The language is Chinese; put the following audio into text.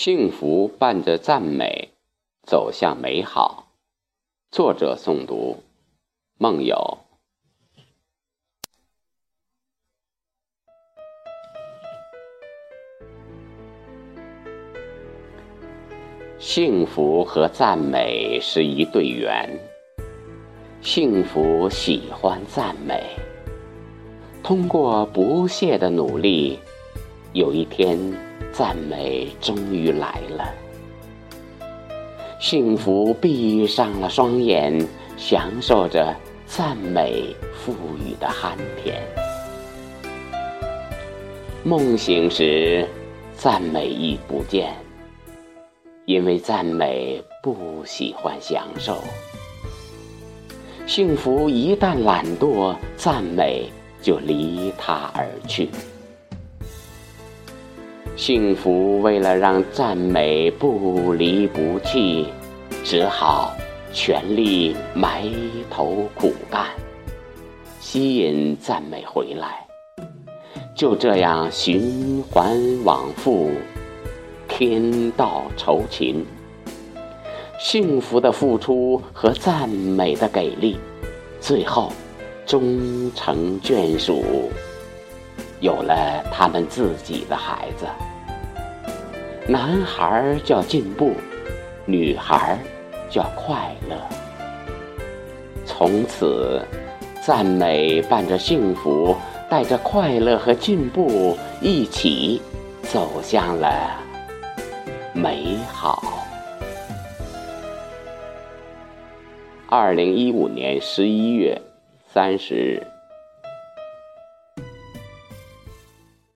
幸福伴着赞美，走向美好。作者诵读：梦游。幸福和赞美是一对缘。幸福喜欢赞美，通过不懈的努力，有一天，赞美终于来了。幸福闭上了双眼，享受着赞美赋予的酣甜。梦醒时，赞美已不见。因为赞美不喜欢享受，幸福一旦懒惰，赞美就离他而去。幸福为了让赞美不离不弃，只好全力埋头苦干，吸引赞美回来。就这样循环往复。天道酬勤，幸福的付出和赞美的给力，最后终成眷属，有了他们自己的孩子。男孩叫进步，女孩叫快乐。从此，赞美伴着幸福，带着快乐和进步，一起走向了。美好。二零一五年十一月三十日。